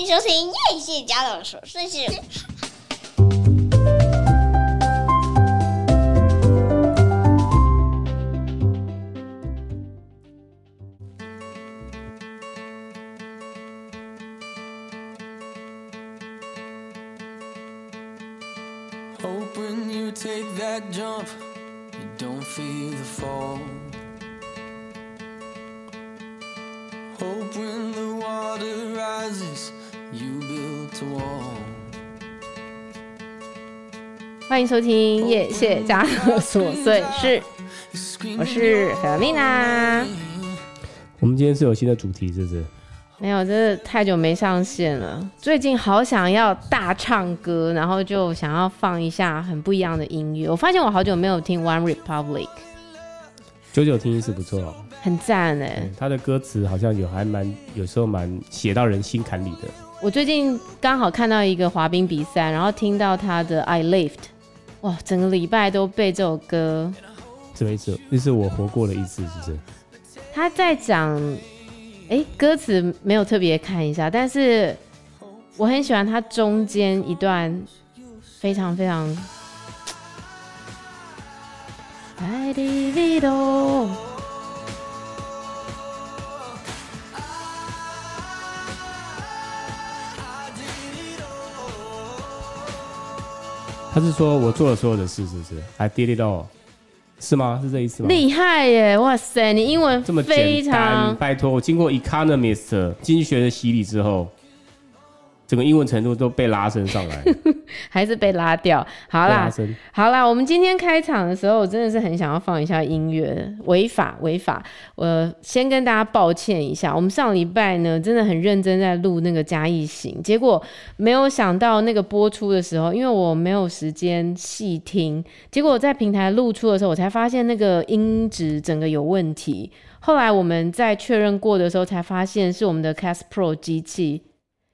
迎收听叶谢家的琐碎事。收听夜谢家的琐碎事，我是 Fermina。我们今天是有新的主题，是不是？没有，真的太久没上线了。最近好想要大唱歌，然后就想要放一下很不一样的音乐。我发现我好久没有听 One Republic，久久听一次不错，很赞哎。他的歌词好像有还蛮，有时候蛮写到人心坎里的。我最近刚好看到一个滑冰比赛，然后听到他的 I Lived。哇，整个礼拜都背这首歌，什么意思？那是我活过了一次，是不是？他在讲，哎，歌词没有特别看一下，但是我很喜欢他中间一段非常非常。他是说我做了所有的事，是不是？I did it all，是吗？是这意思吗？厉害耶！哇塞，你英文这么简单。拜托，我经过 Economist 经济学的洗礼之后。整个英文程度都被拉升上来，还是被拉掉？好啦，好啦，我们今天开场的时候，我真的是很想要放一下音乐，违法违法。我先跟大家抱歉一下，我们上礼拜呢真的很认真在录那个嘉义行，结果没有想到那个播出的时候，因为我没有时间细听，结果在平台录出的时候，我才发现那个音质整个有问题。后来我们在确认过的时候，才发现是我们的 Cast Pro 机器。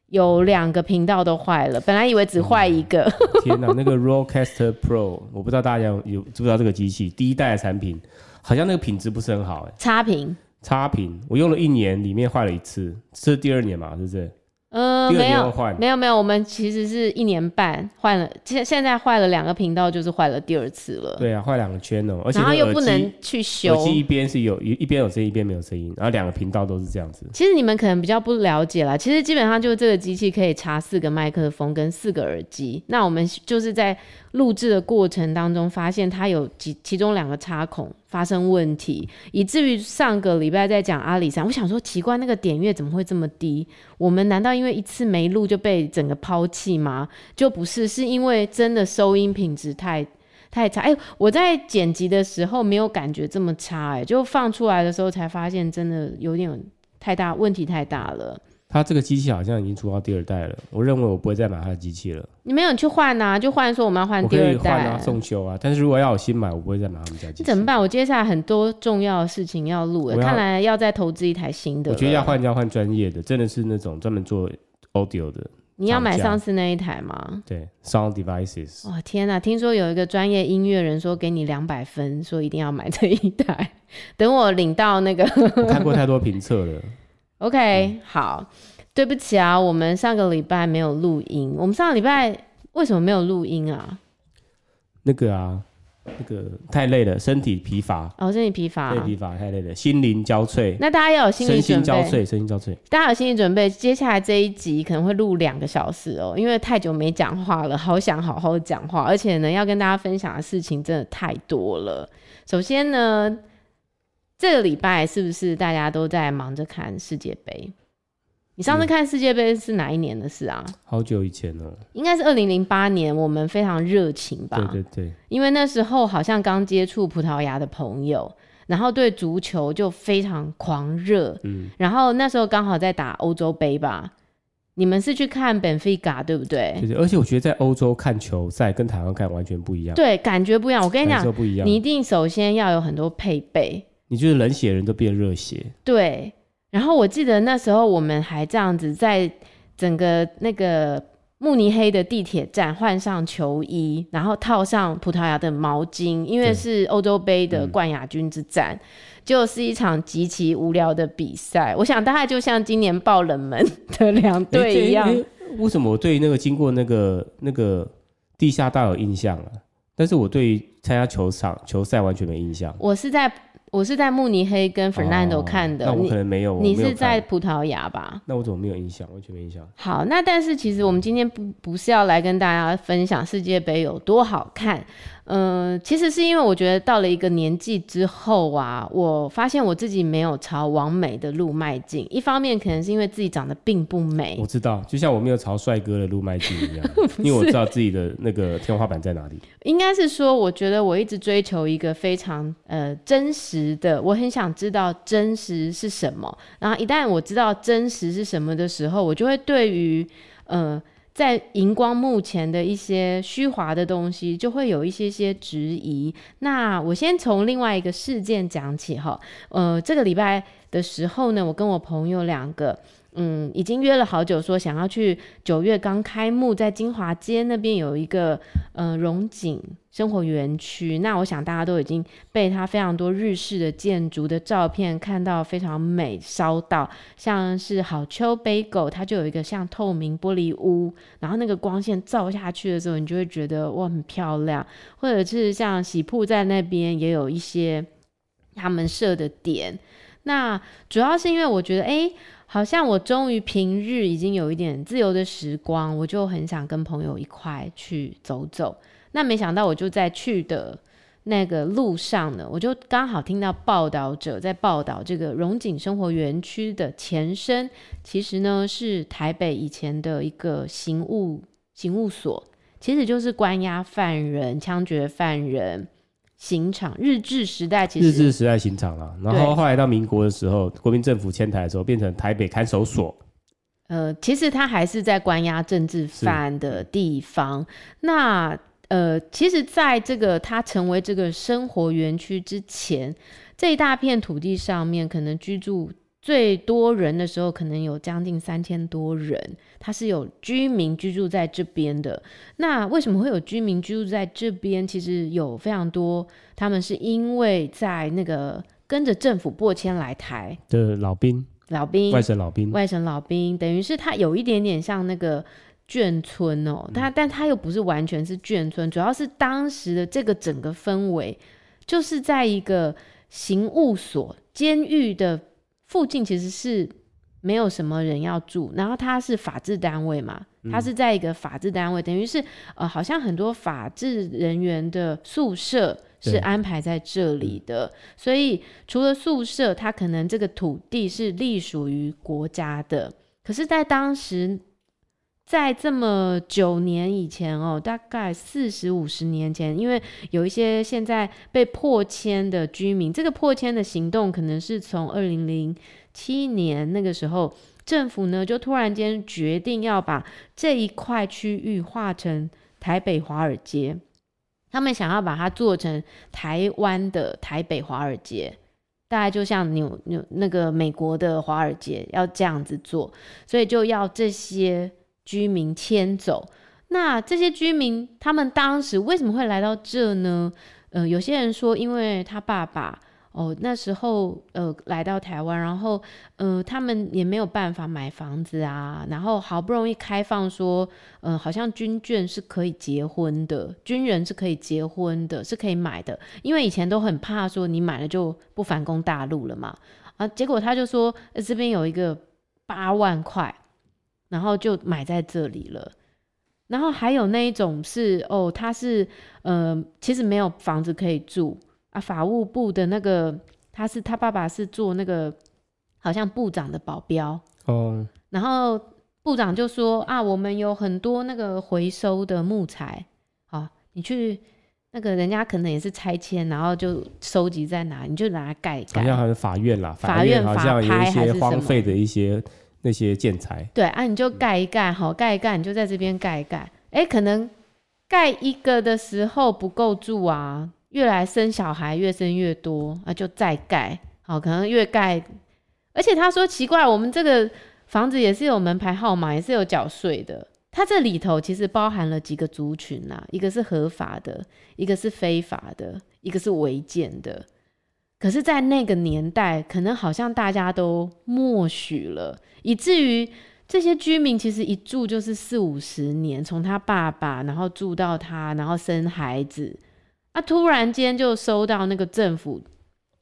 有两个频道都坏了，本来以为只坏一个。嗯、天哪，那个 rolecaster Pro，我不知道大家有有知不知道这个机器，第一代的产品，好像那个品质不是很好，哎，差评，差评，我用了一年，里面坏了一次，这是第二年嘛，是不是？嗯，没有，没有，没有，我们其实是一年半换了，现现在坏了两个频道，就是坏了第二次了。对啊，坏两个圈哦，而且然后又不能去修，耳机一边是有一一边有声音，一边没有声音，然后两个频道都是这样子。其实你们可能比较不了解啦，其实基本上就是这个机器可以插四个麦克风跟四个耳机，那我们就是在。录制的过程当中，发现它有几其中两个插孔发生问题，以至于上个礼拜在讲阿里山，我想说奇怪，那个点阅怎么会这么低？我们难道因为一次没录就被整个抛弃吗？就不是，是因为真的收音品质太太差。哎、我在剪辑的时候没有感觉这么差、哎，就放出来的时候才发现真的有点太大问题，太大了。它这个机器好像已经出到第二代了，我认为我不会再买它的机器了。你没有去换啊？就换说我们要换第二代，我可以换啊，送修啊。但是如果要我新买，我不会再买他们家机器。怎么办？我接下来很多重要的事情要录，看来要再投资一台新的。我觉得要换就要换专业的，真的是那种专门做 audio 的。你要买上次那一台吗？对，Sound Devices。哇天哪！听说有一个专业音乐人说给你两百分，说一定要买这一台。等我领到那个，我看过太多评测了。OK，、嗯、好。对不起啊，我们上个礼拜没有录音。我们上个礼拜为什么没有录音啊？那个啊，那个太累了，身体疲乏。哦，身体疲乏，太疲乏，太累了，心灵交瘁。那大家要有心理准备，身心交瘁，身心交瘁。大家有心理准备，接下来这一集可能会录两个小时哦，因为太久没讲话了，好想好好讲话，而且呢，要跟大家分享的事情真的太多了。首先呢，这个礼拜是不是大家都在忙着看世界杯？你上次看世界杯是哪一年的事啊？好久以前了，应该是二零零八年，我们非常热情吧？对对对，因为那时候好像刚接触葡萄牙的朋友，然后对足球就非常狂热。嗯，然后那时候刚好在打欧洲杯吧？你们是去看本菲卡对不对？对对，而且我觉得在欧洲看球赛跟台湾看完全不一样，对，感觉不一样。我跟你讲，不一样，你一定首先要有很多配备，你就是冷血人都变热血，对。然后我记得那时候我们还这样子，在整个那个慕尼黑的地铁站换上球衣，然后套上葡萄牙的毛巾，因为是欧洲杯的冠亚军之战，嗯、就是一场极其无聊的比赛。我想大概就像今年爆冷门的两队一样。为什么我对那个经过那个那个地下道有印象啊？但是我对参加球场球赛完全没印象。我是在。我是在慕尼黑跟 Fernando 看的，那我可能没有。你是在葡萄牙吧？那我怎么没有印象？完全没印象。好，那但是其实我们今天不不是要来跟大家分享世界杯有多好看。嗯、呃，其实是因为我觉得到了一个年纪之后啊，我发现我自己没有朝往美的路迈进。一方面可能是因为自己长得并不美，我知道，就像我没有朝帅哥的路迈进一样，因为我知道自己的那个天花板在哪里。应该是说，我觉得我一直追求一个非常呃真实的，我很想知道真实是什么。然后一旦我知道真实是什么的时候，我就会对于呃。在荧光幕前的一些虚华的东西，就会有一些些质疑。那我先从另外一个事件讲起哈。呃，这个礼拜的时候呢，我跟我朋友两个。嗯，已经约了好久，说想要去九月刚开幕，在金华街那边有一个呃荣景生活园区。那我想大家都已经被它非常多日式的建筑的照片看到非常美，烧到像是好丘 Bagel，它就有一个像透明玻璃屋，然后那个光线照下去的时候，你就会觉得哇很漂亮。或者是像喜铺在那边也有一些他们设的点。那主要是因为我觉得哎。好像我终于平日已经有一点自由的时光，我就很想跟朋友一块去走走。那没想到我就在去的那个路上呢，我就刚好听到报道者在报道这个荣景生活园区的前身，其实呢是台北以前的一个刑务刑务所，其实就是关押犯人、枪决犯人。刑场，日治时代其实日治时代刑场了，然后后来到民国的时候，对国民政府迁台的时候，变成台北看守所。呃，其实他还是在关押政治犯的地方。那呃，其实在这个他成为这个生活园区之前，这一大片土地上面可能居住。最多人的时候，可能有将近三千多人，他是有居民居住在这边的。那为什么会有居民居住在这边？其实有非常多，他们是因为在那个跟着政府过迁来台的老兵，老兵，外省老兵，外省老兵，等于是他有一点点像那个眷村哦，他、嗯、但他又不是完全是眷村，主要是当时的这个整个氛围，就是在一个刑务所、监狱的。附近其实是没有什么人要住，然后它是法制单位嘛，它是在一个法制单位，嗯、等于是呃，好像很多法制人员的宿舍是安排在这里的，所以除了宿舍，它可能这个土地是隶属于国家的，可是，在当时。在这么九年以前哦，大概四十五十年前，因为有一些现在被破迁的居民，这个破迁的行动可能是从二零零七年那个时候，政府呢就突然间决定要把这一块区域划成台北华尔街，他们想要把它做成台湾的台北华尔街，大概就像纽纽那个美国的华尔街要这样子做，所以就要这些。居民迁走，那这些居民他们当时为什么会来到这呢？呃，有些人说，因为他爸爸哦那时候呃来到台湾，然后呃他们也没有办法买房子啊，然后好不容易开放说，呃好像军眷是可以结婚的，军人是可以结婚的，是可以买的，因为以前都很怕说你买了就不反攻大陆了嘛，啊，结果他就说，呃，这边有一个八万块。然后就买在这里了，然后还有那一种是哦，他是呃，其实没有房子可以住啊。法务部的那个，他是他爸爸是做那个好像部长的保镖哦。然后部长就说啊，我们有很多那个回收的木材，好，你去那个人家可能也是拆迁，然后就收集在哪，你就拿来盖一盖。好像还是法院啦，法院好像有一些荒废的一些。那些建材，对啊，你就盖一盖，好盖一盖，你就在这边盖一盖。哎，可能盖一个的时候不够住啊，越来生小孩越生越多啊，就再盖。好，可能越盖，而且他说奇怪，我们这个房子也是有门牌号码，也是有缴税的。它这里头其实包含了几个族群啊，一个是合法的，一个是非法的，一个是违建的。可是，在那个年代，可能好像大家都默许了，以至于这些居民其实一住就是四五十年，从他爸爸，然后住到他，然后生孩子，啊，突然间就收到那个政府，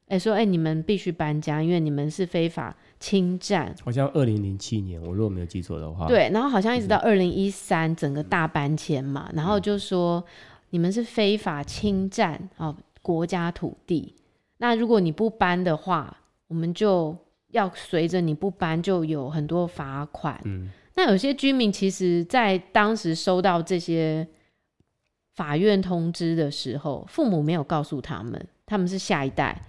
哎、欸，说，哎、欸，你们必须搬家，因为你们是非法侵占。好像二零零七年，我如果没有记错的话，对，然后好像一直到二零一三，整个大搬迁嘛，然后就说、嗯、你们是非法侵占哦国家土地。那如果你不搬的话，我们就要随着你不搬，就有很多罚款。嗯，那有些居民其实，在当时收到这些法院通知的时候，父母没有告诉他们，他们是下一代，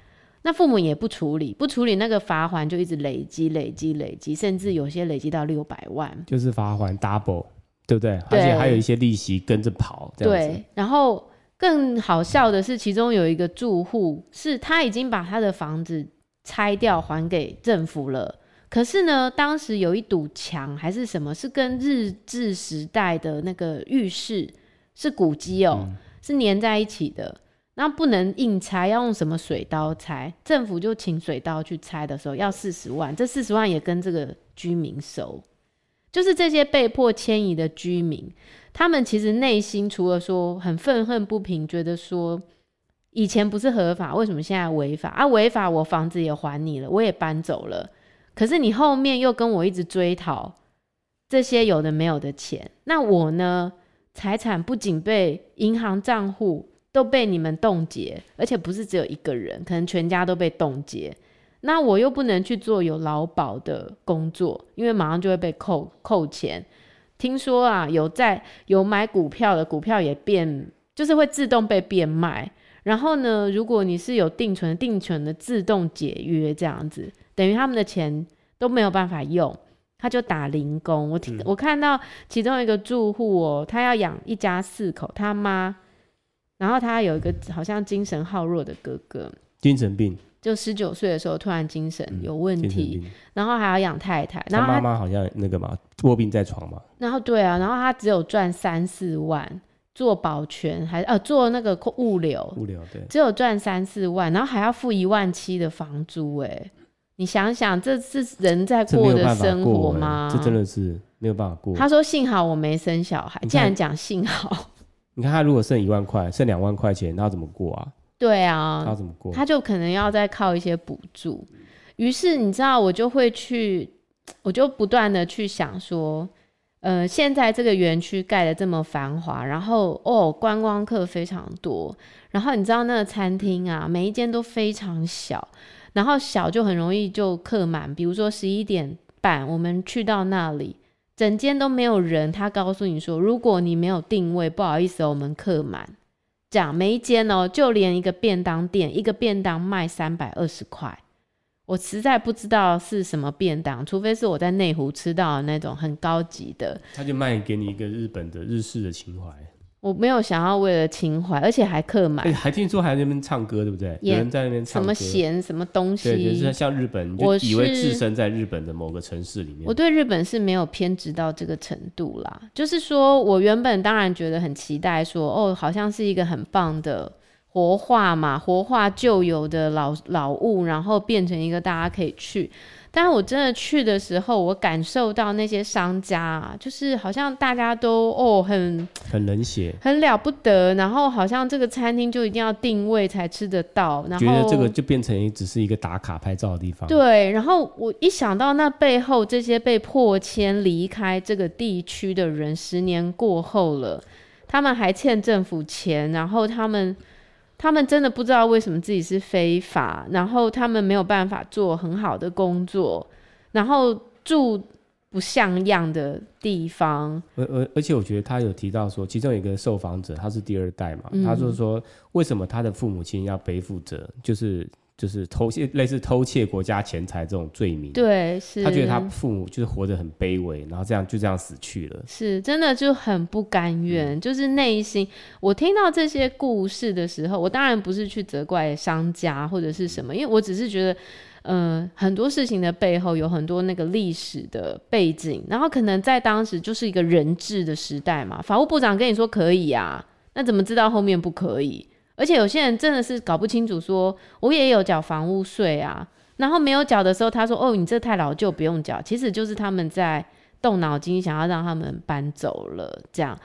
那父母也不处理，不处理那个罚还就一直累积、累积、累积，甚至有些累积到六百万，就是罚还 double，对不对？对，而且还有一些利息跟着跑，这样子。对，然后。更好笑的是，其中有一个住户是他已经把他的房子拆掉还给政府了，可是呢，当时有一堵墙还是什么，是跟日治时代的那个浴室是古迹哦、是粘在一起的，那不能硬拆，要用什么水刀拆？政府就请水刀去拆的时候要四十万，这四十万也跟这个居民收，就是这些被迫迁移的居民。他们其实内心除了说很愤恨不平，觉得说以前不是合法，为什么现在违法啊？违法，我房子也还你了，我也搬走了，可是你后面又跟我一直追讨这些有的没有的钱，那我呢？财产不仅被银行账户都被你们冻结，而且不是只有一个人，可能全家都被冻结，那我又不能去做有劳保的工作，因为马上就会被扣扣钱。听说啊，有在有买股票的股票也变，就是会自动被变卖。然后呢，如果你是有定存，定存的自动解约这样子，等于他们的钱都没有办法用，他就打零工。我听、嗯、我看到其中一个住户哦，他要养一家四口，他妈，然后他有一个好像精神好弱的哥哥，精神病。就十九岁的时候突然精神有问题，嗯、然后还要养太太，然后他妈妈好像那个嘛卧病在床嘛。然后对啊，然后他只有赚三四万做保全，还呃做那个物流，物流对，只有赚三四万，然后还要付一万七的房租，哎，你想想这是人在过的生活吗？这，这真的是没有办法过。他说幸好我没生小孩，竟然讲幸好。你看他如果剩一万块，剩两万块钱，那要怎么过啊？对啊，他怎么过？他就可能要再靠一些补助。于是你知道，我就会去，我就不断的去想说，呃，现在这个园区盖的这么繁华，然后哦，观光客非常多，然后你知道那个餐厅啊，每一间都非常小，然后小就很容易就客满。比如说十一点半我们去到那里，整间都没有人，他告诉你说，如果你没有定位，不好意思，我们客满。讲每一间哦，就连一个便当店，一个便当卖三百二十块，我实在不知道是什么便当，除非是我在内湖吃到的那种很高级的。他就卖给你一个日本的日式的情怀。我没有想要为了情怀，而且还客满、欸，还听说还在那边唱歌，对不对？有人在那边唱歌。什么弦什么东西？对，就是像日本，我以为置身在日本的某个城市里面。我对日本是没有偏执到这个程度啦。就是说我原本当然觉得很期待说，说哦，好像是一个很棒的活化嘛，活化旧有的老老物，然后变成一个大家可以去。但是我真的去的时候，我感受到那些商家啊，就是好像大家都哦很很冷血，很了不得，然后好像这个餐厅就一定要定位才吃得到，然后觉得这个就变成只是一个打卡拍照的地方。对，然后我一想到那背后这些被迫迁离开这个地区的人，十年过后了，他们还欠政府钱，然后他们。他们真的不知道为什么自己是非法，然后他们没有办法做很好的工作，然后住不像样的地方。而而而且，我觉得他有提到说，其中有一个受访者他是第二代嘛，嗯、他就是说，为什么他的父母亲要背负着就是。就是偷窃，类似偷窃国家钱财这种罪名。对，是。他觉得他父母就是活得很卑微，然后这样就这样死去了。是，真的就很不甘愿，嗯、就是内心。我听到这些故事的时候，我当然不是去责怪商家或者是什么，因为我只是觉得，呃，很多事情的背后有很多那个历史的背景，然后可能在当时就是一个人质的时代嘛。法务部长跟你说可以啊，那怎么知道后面不可以？而且有些人真的是搞不清楚说，我也有缴房屋税啊，然后没有缴的时候，他说哦，你这太老旧，不用缴。其实就是他们在动脑筋，想要让他们搬走了，这样，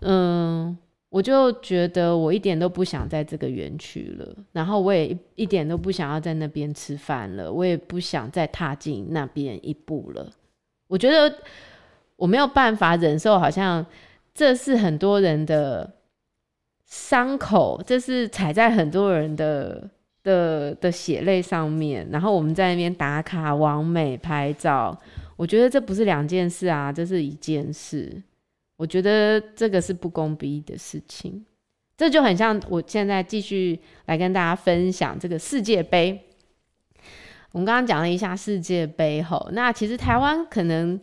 嗯。我就觉得我一点都不想在这个园区了，然后我也一点都不想要在那边吃饭了，我也不想再踏进那边一步了。我觉得我没有办法忍受，好像这是很多人的伤口，这是踩在很多人的的的血泪上面，然后我们在那边打卡、网美、拍照，我觉得这不是两件事啊，这是一件事。我觉得这个是不公不义的事情，这就很像我现在继续来跟大家分享这个世界杯。我们刚刚讲了一下世界杯后，那其实台湾可能。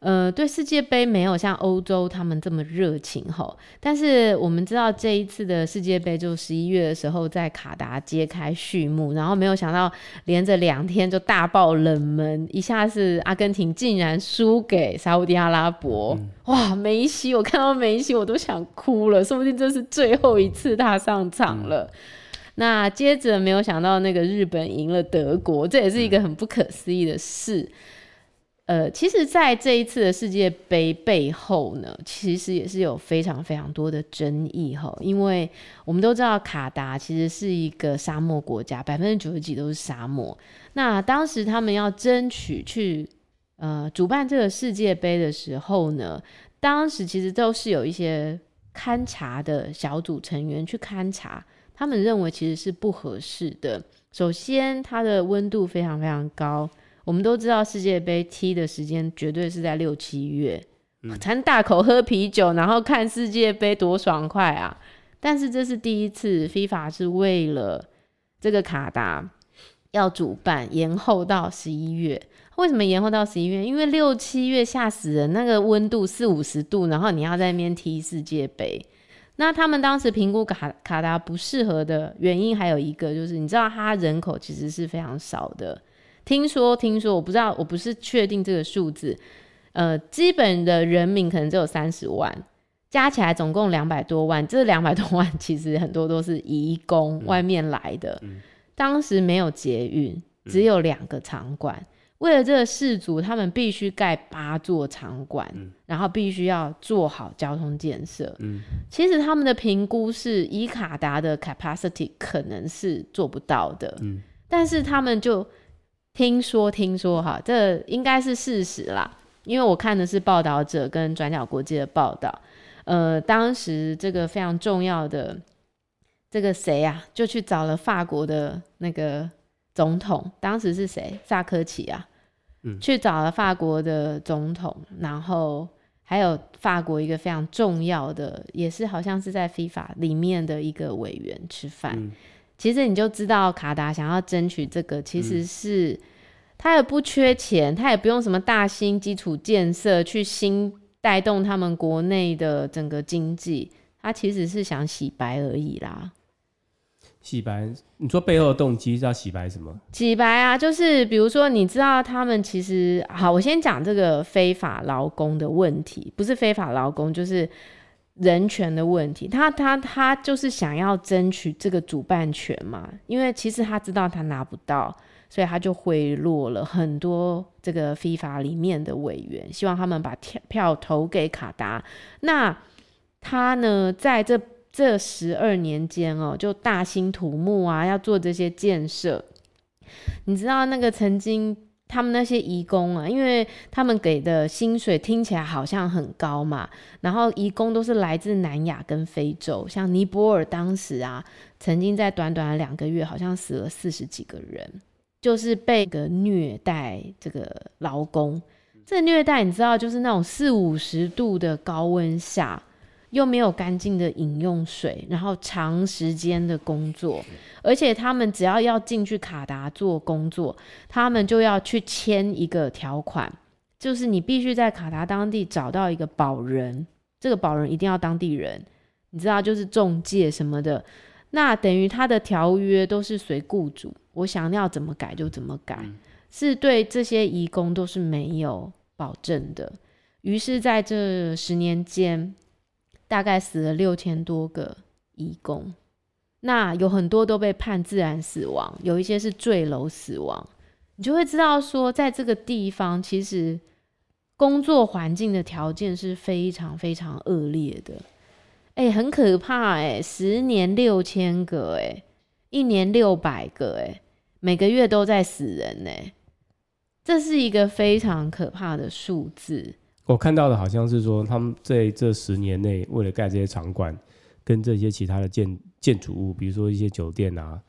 呃，对世界杯没有像欧洲他们这么热情吼，但是我们知道这一次的世界杯就十一月的时候在卡达揭开序幕，然后没有想到连着两天就大爆冷门，一下是阿根廷竟然输给沙乌地阿拉伯，嗯、哇，梅西，我看到梅西我都想哭了，说不定这是最后一次他上场了。嗯、那接着没有想到那个日本赢了德国，这也是一个很不可思议的事。嗯呃，其实，在这一次的世界杯背后呢，其实也是有非常非常多的争议哈。因为我们都知道，卡达其实是一个沙漠国家，百分之九十几都是沙漠。那当时他们要争取去呃主办这个世界杯的时候呢，当时其实都是有一些勘察的小组成员去勘察，他们认为其实是不合适的。首先，它的温度非常非常高。我们都知道世界杯踢的时间绝对是在六七月，嗯，才能大口喝啤酒，然后看世界杯多爽快啊！但是这是第一次，FIFA 是为了这个卡达要主办，延后到十一月。为什么延后到十一月？因为六七月吓死人，那个温度四五十度，然后你要在那边踢世界杯。那他们当时评估卡卡达不适合的原因还有一个，就是你知道它人口其实是非常少的。听说，听说，我不知道，我不是确定这个数字。呃，基本的人民可能只有三十万，加起来总共两百多万。这两百多万 其实很多都是移工，嗯、外面来的。嗯、当时没有捷运，只有两个场馆。嗯、为了这个世足，他们必须盖八座场馆，嗯、然后必须要做好交通建设。嗯、其实他们的评估是以卡达的 capacity 可能是做不到的。嗯、但是他们就。听说，听说哈，这应该是事实啦，因为我看的是报道者跟转角国际的报道。呃，当时这个非常重要的这个谁呀、啊，就去找了法国的那个总统，当时是谁？萨科齐啊，嗯，去找了法国的总统，然后还有法国一个非常重要的，也是好像是在 FIFA 里面的一个委员吃饭。嗯其实你就知道，卡达想要争取这个，其实是他也不缺钱，他也不用什么大兴基础建设去新带动他们国内的整个经济，他其实是想洗白而已啦。洗白？你说背后的动机是要洗白什么？洗白啊，就是比如说，你知道他们其实好，我先讲这个非法劳工的问题，不是非法劳工，就是。人权的问题，他他他就是想要争取这个主办权嘛，因为其实他知道他拿不到，所以他就贿赂了很多这个 FIFA 里面的委员，希望他们把票票投给卡达。那他呢，在这这十二年间哦，就大兴土木啊，要做这些建设。你知道那个曾经。他们那些移工啊，因为他们给的薪水听起来好像很高嘛，然后移工都是来自南亚跟非洲，像尼泊尔当时啊，曾经在短短的两个月，好像死了四十几个人，就是被个虐待这个劳工。这虐待你知道，就是那种四五十度的高温下。又没有干净的饮用水，然后长时间的工作，而且他们只要要进去卡达做工作，他们就要去签一个条款，就是你必须在卡达当地找到一个保人，这个保人一定要当地人，你知道，就是中介什么的。那等于他的条约都是随雇主，我想要怎么改就怎么改，嗯、是对这些移工都是没有保证的。于是，在这十年间，大概死了六千多个移工，那有很多都被判自然死亡，有一些是坠楼死亡。你就会知道说，在这个地方，其实工作环境的条件是非常非常恶劣的。哎、很可怕哎、欸！十年六千个哎、欸，一年六百个哎、每个月都在死人哎、这是一个非常可怕的数字。我看到的好像是说，他们在这十年内，为了盖这些场馆跟这些其他的建建筑物，比如说一些酒店啊，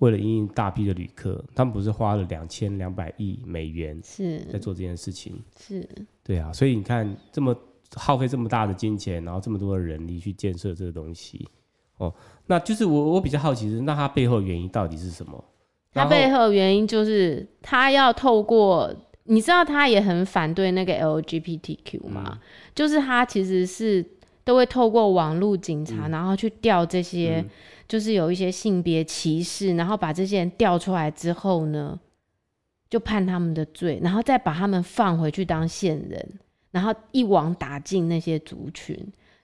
为了引引大批的旅客，他们不是花了两千两百亿美元是在做这件事情？是，对啊，所以你看这么。耗费这么大的金钱，然后这么多的人力去建设这个东西，哦，那就是我我比较好奇的是，那它背后原因到底是什么？它背后原因就是它要透过，你知道他也很反对那个 LGBTQ 吗？嗯、就是他其实是都会透过网络警察，嗯、然后去调这些，就是有一些性别歧视，然后把这些人调出来之后呢，就判他们的罪，然后再把他们放回去当线人。然后一网打尽那些族群，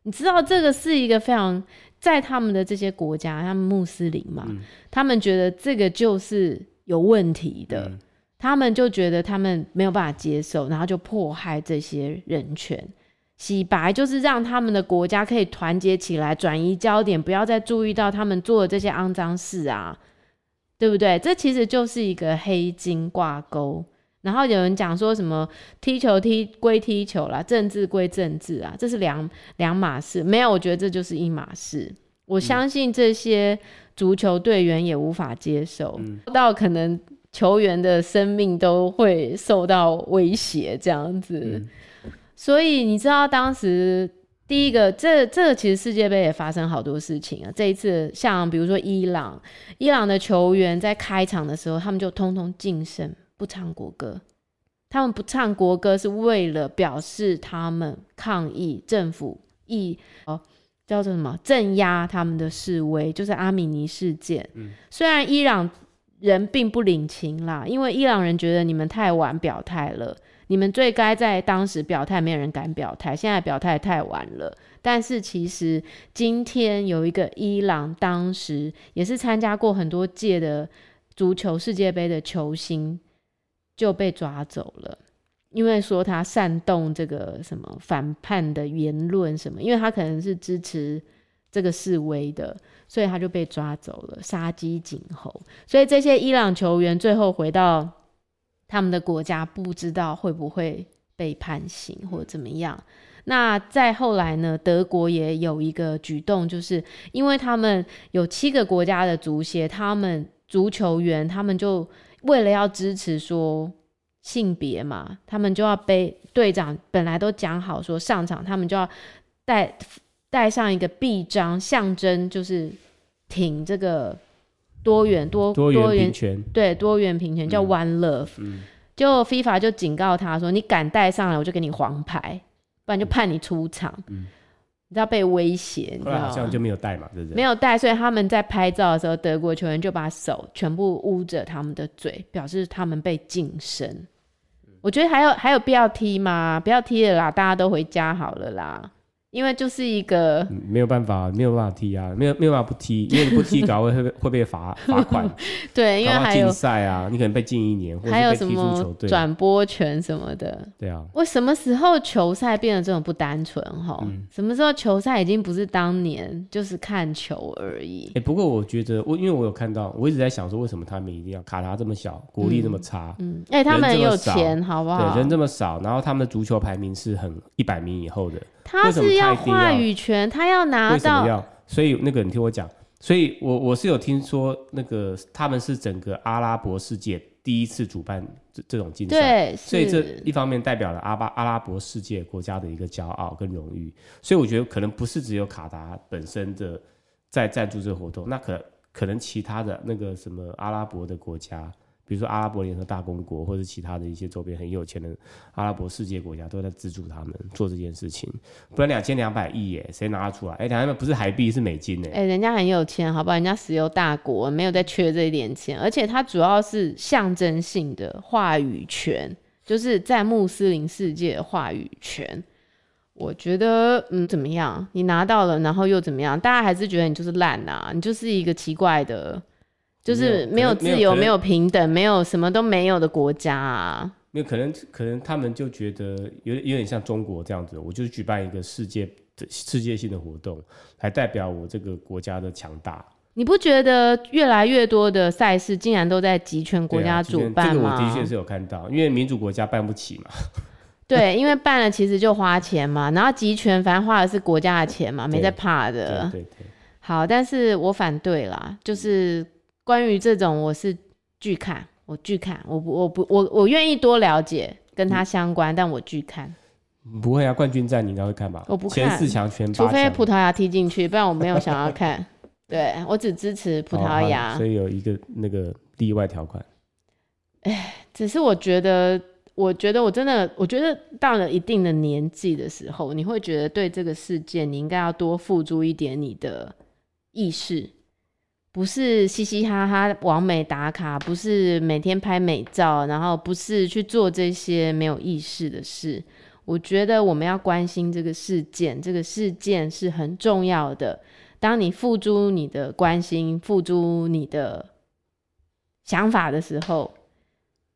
你知道这个是一个非常在他们的这些国家，他们穆斯林嘛，嗯、他们觉得这个就是有问题的，嗯、他们就觉得他们没有办法接受，然后就迫害这些人权，洗白就是让他们的国家可以团结起来，转移焦点，不要再注意到他们做的这些肮脏事啊，对不对？这其实就是一个黑金挂钩。然后有人讲说什么踢球踢归踢球啦，政治归政治啊，这是两两码事。没有，我觉得这就是一码事。我相信这些足球队员也无法接受，嗯、到可能球员的生命都会受到威胁这样子。嗯、所以你知道当时第一个，这这其实世界杯也发生好多事情啊。这一次像比如说伊朗，伊朗的球员在开场的时候，他们就通通噤声。不唱国歌，他们不唱国歌是为了表示他们抗议政府意哦，叫做什么镇压他们的示威，就是阿米尼事件。嗯，虽然伊朗人并不领情啦，因为伊朗人觉得你们太晚表态了，你们最该在当时表态，没有人敢表态，现在表态太晚了。但是其实今天有一个伊朗，当时也是参加过很多届的足球世界杯的球星。就被抓走了，因为说他煽动这个什么反叛的言论什么，因为他可能是支持这个示威的，所以他就被抓走了，杀鸡儆猴。所以这些伊朗球员最后回到他们的国家，不知道会不会被判刑或怎么样。那再后来呢，德国也有一个举动，就是因为他们有七个国家的足协，他们足球员他们就。为了要支持说性别嘛，他们就要背队长本来都讲好说上场，他们就要带带上一个臂章，象征就是挺这个多元多多元平权，对多元平权叫 One Love，嗯，就 FIFA 就警告他说，你敢带上来，我就给你黄牌，不然就判你出场。嗯你知道被威胁，你知道？好像就没有带嘛，对不对？没有带，所以他们在拍照的时候，德国球员就把手全部捂着他们的嘴，表示他们被噤声。嗯、我觉得还有还有必要踢吗？不要踢了啦，大家都回家好了啦。因为就是一个、嗯、没有办法，没有办法踢啊，没有没有办法不踢，因为你不踢，搞会会会被罚罚款。对，因为还有竞赛啊，你可能被禁一年，还有什么转播权什么的。对啊。我什么时候球赛变得这种不单纯哈？嗯、什么时候球赛已经不是当年就是看球而已？哎、欸，不过我觉得我因为我有看到，我一直在想说，为什么他们一定要卡塔这么小，国力这么差？嗯，哎、嗯欸，他们很有钱，好不好？对，人这么少，然后他们的足球排名是很一百名以后的。他是要话语权，他要拿到。所以那个你听我讲，所以我我是有听说那个他们是整个阿拉伯世界第一次主办这这种竞赛，对，所以这一方面代表了阿巴阿拉伯世界国家的一个骄傲跟荣誉。所以我觉得可能不是只有卡达本身的在赞助这个活动，那可可能其他的那个什么阿拉伯的国家比如说阿拉伯联合大公国或者其他的一些周边很有钱的阿拉伯世界国家都在资助他们做这件事情，不然两千两百亿耶，谁拿得出来？哎、欸，两千不是台币是美金呢？哎、人家很有钱，好不好？人家石油大国没有在缺这一点钱，而且它主要是象征性的话语权，就是在穆斯林世界的话语权。我觉得，嗯，怎么样？你拿到了，然后又怎么样？大家还是觉得你就是烂呐、啊，你就是一个奇怪的。就是没有自由，没有，平等，没有什么都没有的国家啊。没有可能，可能他们就觉得有有点像中国这样子，我就是举办一个世界的世界性的活动，来代表我这个国家的强大。你不觉得越来越多的赛事竟然都在集权国家主办吗？这个我的确是有看到，因为民主国家办不起嘛。对，因为办了其实就花钱嘛，然后集权反正花的是国家的钱嘛，没在怕的。对对，对对。好，但是我反对啦，就是。关于这种，我是拒看，我拒看，我不，我不，我我愿意多了解跟他相关，嗯、但我拒看。不会啊，冠军战你应该会看吧？我不看，前四强全，除非葡萄牙踢进去，不然我没有想要看。对，我只支持葡萄牙，哦、所以有一个那个例外条款。哎，只是我觉得，我觉得我真的，我觉得到了一定的年纪的时候，你会觉得对这个世界，你应该要多付出一点你的意识。不是嘻嘻哈哈网美打卡，不是每天拍美照，然后不是去做这些没有意识的事。我觉得我们要关心这个事件，这个事件是很重要的。当你付诸你的关心，付诸你的想法的时候，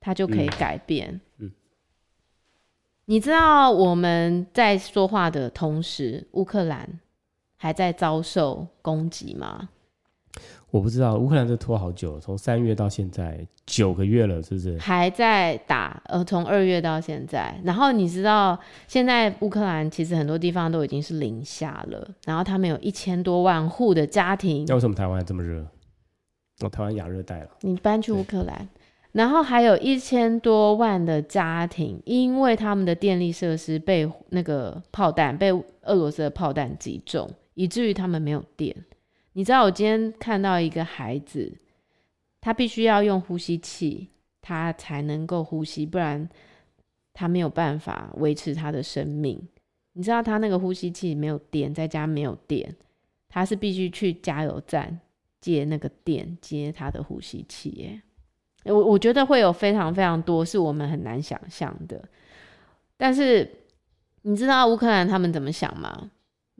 它就可以改变。嗯，嗯。你知道我们在说话的同时，乌克兰还在遭受攻击吗？我不知道乌克兰这拖好久，从三月到现在九个月了，是不是？还在打，呃，从二月到现在。然后你知道，现在乌克兰其实很多地方都已经是零下了，然后他们有一千多万户的家庭。那为什么台湾这么热？哦，台湾亚热带了。你搬去乌克兰，然后还有一千多万的家庭，因为他们的电力设施被那个炮弹被俄罗斯的炮弹击中，以至于他们没有电。你知道我今天看到一个孩子，他必须要用呼吸器，他才能够呼吸，不然他没有办法维持他的生命。你知道他那个呼吸器没有电，在家没有电，他是必须去加油站接那个电，接他的呼吸器。耶，我我觉得会有非常非常多是我们很难想象的。但是你知道乌克兰他们怎么想吗？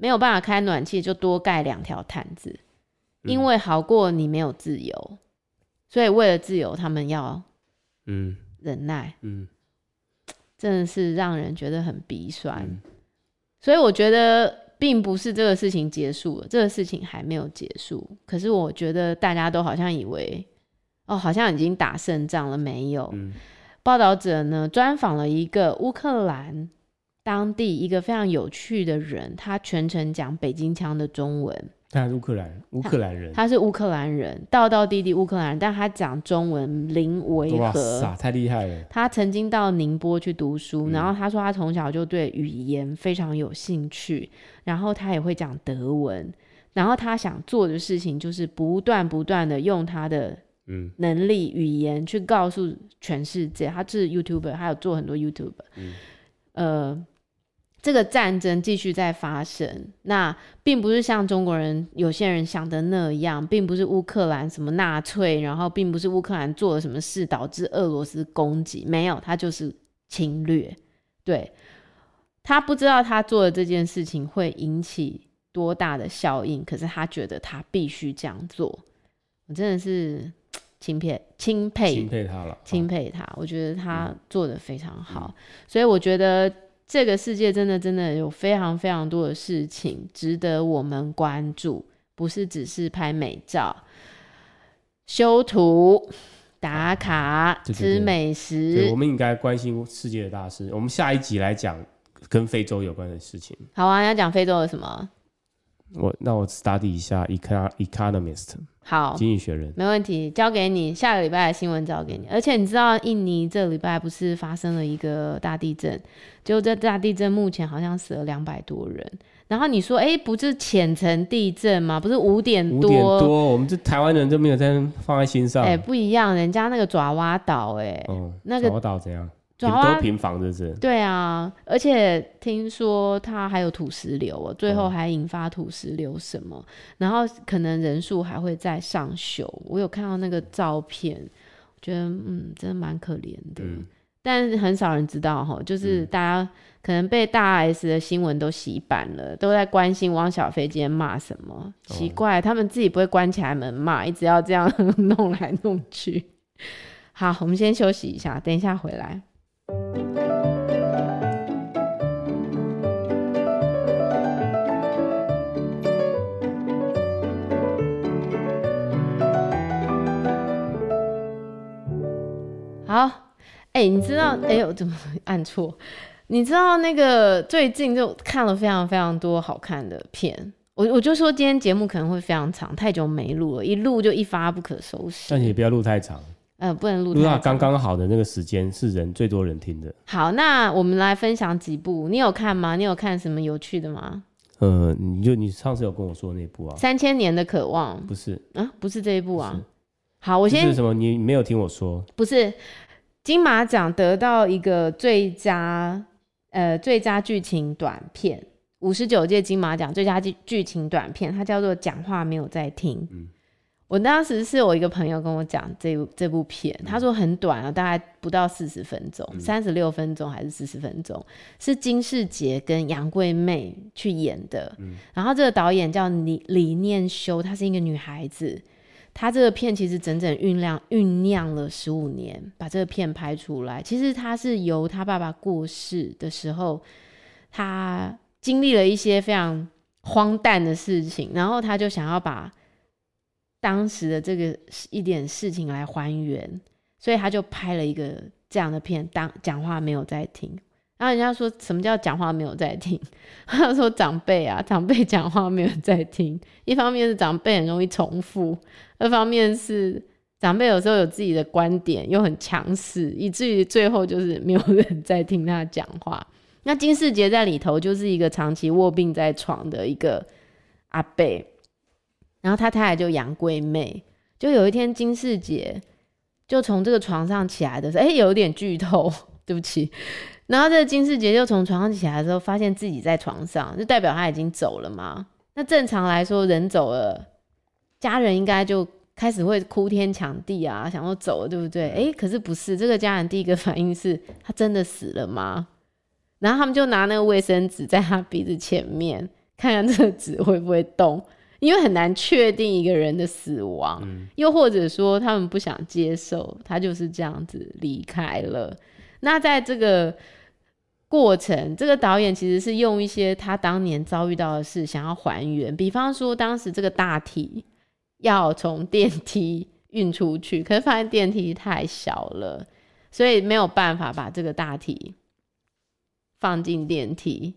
没有办法开暖气，就多盖两条毯子，因为好过你没有自由。嗯、所以为了自由，他们要嗯忍耐嗯，真的是让人觉得很鼻酸。嗯、所以我觉得并不是这个事情结束了，这个事情还没有结束。可是我觉得大家都好像以为哦，好像已经打胜仗了，没有。嗯、报道者呢专访了一个乌克兰。当地一个非常有趣的人，他全程讲北京腔的中文。他是乌克兰，乌克兰人。他是乌克兰人，道道地地乌克兰人，但他讲中文零违和。哇塞，太厉害了！他曾经到宁波去读书，嗯、然后他说他从小就对语言非常有兴趣，然后他也会讲德文，然后他想做的事情就是不断不断的用他的嗯能力语言去告诉全世界。他是 YouTuber，他有做很多 YouTuber，嗯，呃。这个战争继续在发生，那并不是像中国人有些人想的那样，并不是乌克兰什么纳粹，然后并不是乌克兰做了什么事导致俄罗斯攻击，没有，他就是侵略。对，他不知道他做的这件事情会引起多大的效应，可是他觉得他必须这样做。我真的是 钦佩、钦佩、钦佩他了，钦佩他。我觉得他做得非常好，嗯、所以我觉得。这个世界真的真的有非常非常多的事情值得我们关注，不是只是拍美照、修图、打卡、对对对，吃美食。我们应该关心世界的大事。我们下一集来讲跟非洲有关的事情。好啊，要讲非洲的什么？我那我 study 一下 econ economist。好，经济学人没问题，交给你。下个礼拜的新闻交给你。而且你知道，印尼这礼拜不是发生了一个大地震？就这大地震目前好像死了两百多人。然后你说，哎，不是浅层地震吗？不是五点多？五点多，我们这台湾人都没有在放在心上。哎，不一样，人家那个爪哇岛，哎，哦，那个爪哇岛怎样？都平房这是？对啊，而且听说它还有土石流哦，最后还引发土石流什么，嗯、然后可能人数还会再上修。我有看到那个照片，觉得嗯，真的蛮可怜的。嗯、但是很少人知道哈，就是大家可能被大 S 的新闻都洗版了，都在关心汪小菲今天骂什么。奇怪，哦、他们自己不会关起来门骂，一直要这样 弄来弄去。好，我们先休息一下，等一下回来。好，哎、你知道？哎、呦，我怎么 按错？你知道那个最近就看了非常非常多好看的片，我我就说今天节目可能会非常长，太久没录了，一录就一发不可收拾。但你也不要录太长。呃，不能录。录到刚刚好的那个时间是人最多人听的。好，那我们来分享几部，你有看吗？你有看什么有趣的吗？呃，你就你上次有跟我说那部啊，《三千年的渴望》不是啊，不是这一部啊。好，我先。是什么？你没有听我说？不是，金马奖得到一个最佳呃最佳剧情短片，五十九届金马奖最佳剧剧情短片，它叫做《讲话没有在听》。嗯。我当时是我一个朋友跟我讲这部这部片，他说很短啊，大概不到四十分钟，三十六分钟还是四十分钟，是金世杰跟杨贵妹去演的。嗯、然后这个导演叫李李念修，她是一个女孩子。她这个片其实整整酝酿酝酿了十五年，把这个片拍出来。其实她是由她爸爸过世的时候，她经历了一些非常荒诞的事情，然后她就想要把。当时的这个一点事情来还原，所以他就拍了一个这样的片，当讲话没有在听。然后人家说什么叫讲话没有在听？他说长辈啊，长辈讲话没有在听。一方面是长辈很容易重复，二方面是长辈有时候有自己的观点，又很强势，以至于最后就是没有人在听他讲话。那金世杰在里头就是一个长期卧病在床的一个阿伯。然后他太太就杨贵妹，就有一天金世杰就从这个床上起来的时候，哎，有点剧透，对不起。然后这个金世杰就从床上起来的时候，发现自己在床上，就代表他已经走了嘛。那正常来说，人走了，家人应该就开始会哭天抢地啊，想要走了，对不对？哎，可是不是，这个家人第一个反应是他真的死了吗？然后他们就拿那个卫生纸在他鼻子前面，看看这个纸会不会动。因为很难确定一个人的死亡，嗯、又或者说他们不想接受，他就是这样子离开了。那在这个过程，这个导演其实是用一些他当年遭遇到的事想要还原，比方说当时这个大体要从电梯运出去，可是发现电梯太小了，所以没有办法把这个大体放进电梯，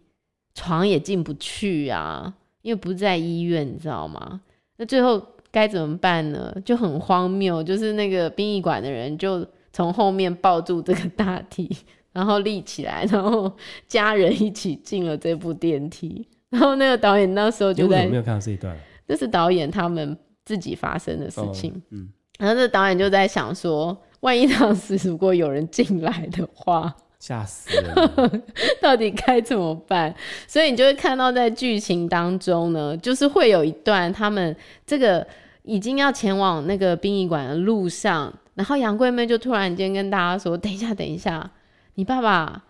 床也进不去啊。因为不在医院，你知道吗？那最后该怎么办呢？就很荒谬，就是那个殡仪馆的人就从后面抱住这个大体，然后立起来，然后家人一起进了这部电梯。然后那个导演那时候就在，没有看到这一段，这是导演他们自己发生的事情。哦、嗯，然后这导演就在想说，万一当时如果有人进来的话。吓死了！到底该怎么办？所以你就会看到，在剧情当中呢，就是会有一段他们这个已经要前往那个殡仪馆的路上，然后杨贵妹就突然间跟大家说：“等一下，等一下，你爸爸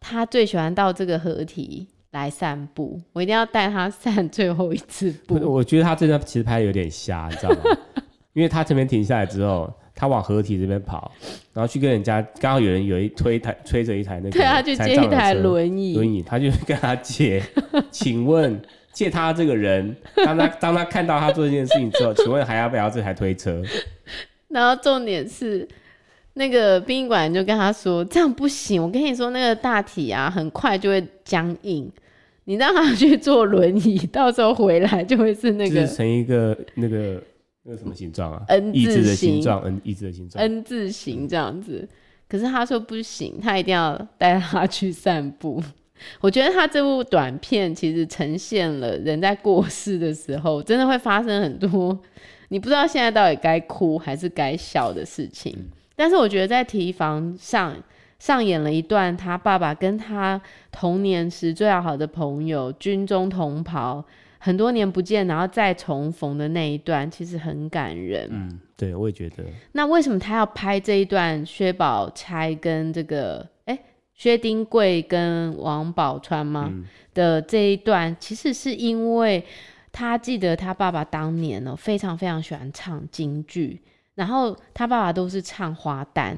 他最喜欢到这个河堤来散步，我一定要带他散最后一次步。”我觉得他这段其实拍的有点瞎，你知道吗？因为他这边停下来之后。他往合体这边跑，然后去跟人家，刚好有人有一推台推着一台那个，对他，去借一台轮椅，轮椅，他就跟他借，请问 借他这个人，当他当他看到他做这件事情之后，请问还要不要这台推车？然后重点是那个殡仪馆就跟他说，这样不行，我跟你说那个大体啊，很快就会僵硬，你让他去坐轮椅，到时候回来就会是那个成一个那个那什么形状啊？N 字的形状，N 字的形状，N 字形这样子。可是他说不行，他一定要带他去散步。我觉得他这部短片其实呈现了人在过世的时候，真的会发生很多你不知道现在到底该哭还是该笑的事情。嗯、但是我觉得在提防上上演了一段他爸爸跟他童年时最要好的朋友军中同袍很多年不见，然后再重逢的那一段，其实很感人。嗯，对，我也觉得。那为什么他要拍这一段薛宝钗跟这个？薛丁贵跟王宝钏吗、嗯、的这一段，其实是因为他记得他爸爸当年呢、喔，非常非常喜欢唱京剧，然后他爸爸都是唱花旦，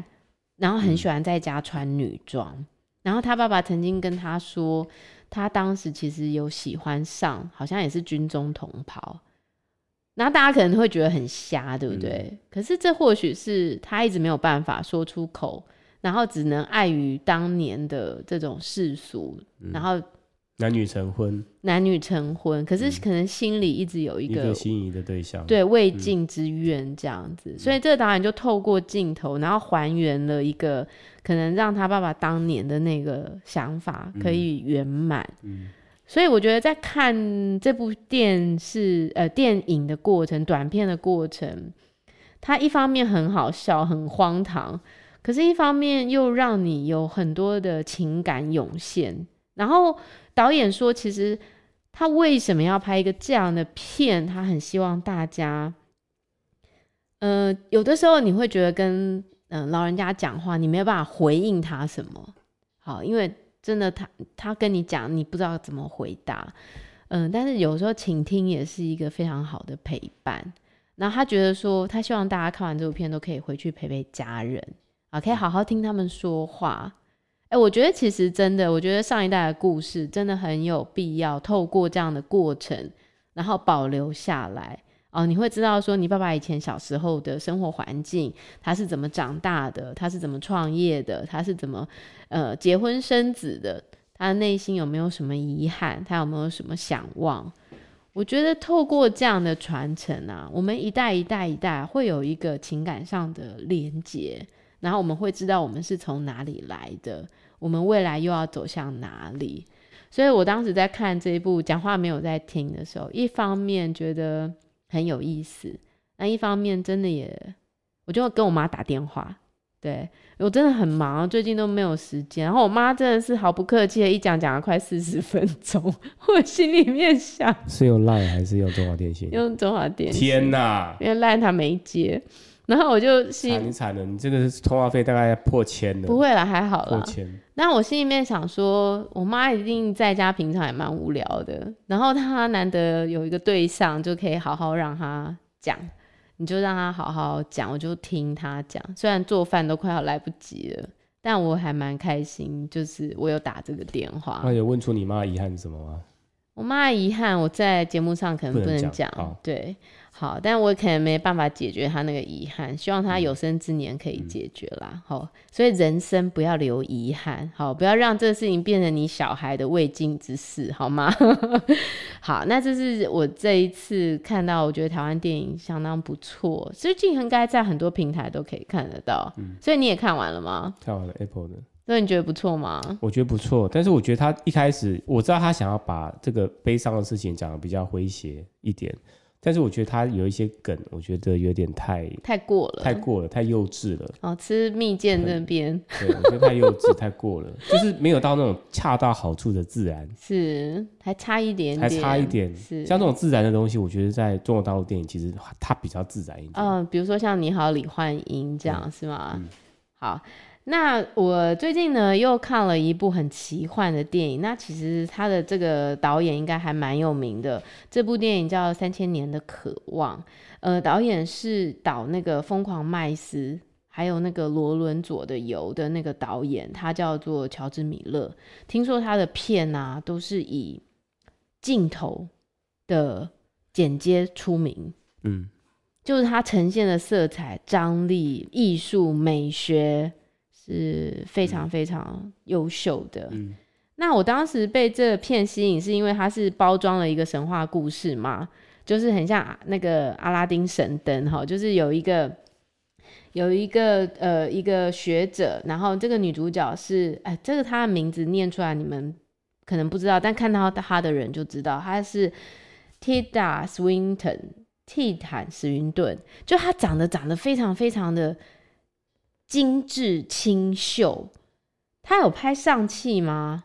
然后很喜欢在家穿女装，嗯、然后他爸爸曾经跟他说，他当时其实有喜欢上，好像也是军中同袍，那大家可能会觉得很瞎，对不对？嗯、可是这或许是他一直没有办法说出口。然后只能碍于当年的这种世俗，嗯、然后男女成婚，男女成婚，可是可能心里一直有一个，心仪的对象，对未尽之愿这样子，嗯、所以这个导演就透过镜头，然后还原了一个可能让他爸爸当年的那个想法可以圆满。所以我觉得在看这部电视呃电影的过程，短片的过程，它一方面很好笑，很荒唐。可是，一方面又让你有很多的情感涌现。然后导演说，其实他为什么要拍一个这样的片？他很希望大家，呃，有的时候你会觉得跟嗯、老人家讲话，你没有办法回应他什么，好，因为真的他他跟你讲，你不知道怎么回答。嗯、但是有时候倾听也是一个非常好的陪伴。然后他觉得说，他希望大家看完这部片都可以回去陪陪家人。啊，可以好好听他们说话。哎、我觉得其实真的，我觉得上一代的故事真的很有必要透过这样的过程，然后保留下来。哦，你会知道说你爸爸以前小时候的生活环境，他是怎么长大的，他是怎么创业的，他是怎么呃结婚生子的，他的内心有没有什么遗憾，他有没有什么想望？我觉得透过这样的传承啊，我们一代一代一代会有一个情感上的连结。然后我们会知道我们是从哪里来的，我们未来又要走向哪里。所以我当时在看这一部讲话没有在听的时候，一方面觉得很有意思，那一方面真的也，我就跟我妈打电话，对，我真的很忙，最近都没有时间。然后我妈真的是毫不客气的，一讲讲了快四十 分钟，我心里面想，是用 Line 还是用中华电信？用中华电信。天哪，因为 Line 他没接。然后我就心惨，你惨了，你这个通话费大概要破千了。不会啦，还好啦。破千。那我心里面想说，我妈一定在家平常也蛮无聊的，然后她难得有一个对象，就可以好好让她讲，你就让她好好讲，我就听她讲。虽然做饭都快要来不及了，但我还蛮开心，就是我有打这个电话。那有问出你妈遗憾是什么吗？我妈遗憾，我在节目上可能不能讲。对。好，但我可能没办法解决他那个遗憾，希望他有生之年可以解决啦。好、嗯，所以人生不要留遗憾，好，不要让这个事情变成你小孩的未尽之事，好吗？好，那这是我这一次看到，我觉得台湾电影相当不错，最近应该在很多平台都可以看得到。嗯，所以你也看完了吗？看完了 Apple 的，那你觉得不错吗？我觉得不错，但是我觉得他一开始我知道他想要把这个悲伤的事情讲的比较诙谐一点。但是我觉得他有一些梗，我觉得有点太太过了，太过了，太幼稚了。哦，吃蜜饯那边，对，我觉得太幼稚，太过了，就是没有到那种恰到好处的自然，是还差一点点，还差一点。是像这种自然的东西，我觉得在中国大陆电影其实它比较自然一点。嗯、呃，比如说像《你好，李焕英》这样、嗯、是吗？嗯、好。那我最近呢又看了一部很奇幻的电影，那其实他的这个导演应该还蛮有名的。这部电影叫《三千年的渴望》，呃，导演是导那个《疯狂麦斯》，还有那个《罗伦佐的油》的那个导演，他叫做乔治·米勒。听说他的片啊都是以镜头的剪接出名，嗯，就是他呈现的色彩、张力、艺术、美学。是非常非常优秀的。嗯，那我当时被这片吸引，是因为它是包装了一个神话故事嘛，就是很像那个阿拉丁神灯哈，就是有一个有一个呃一个学者，然后这个女主角是哎，这个她的名字念出来你们可能不知道，但看到她的人就知道，她是 Tilda Swinton，蒂坦·史云顿，就她长得长得非常非常的精致清秀，他有拍上气吗？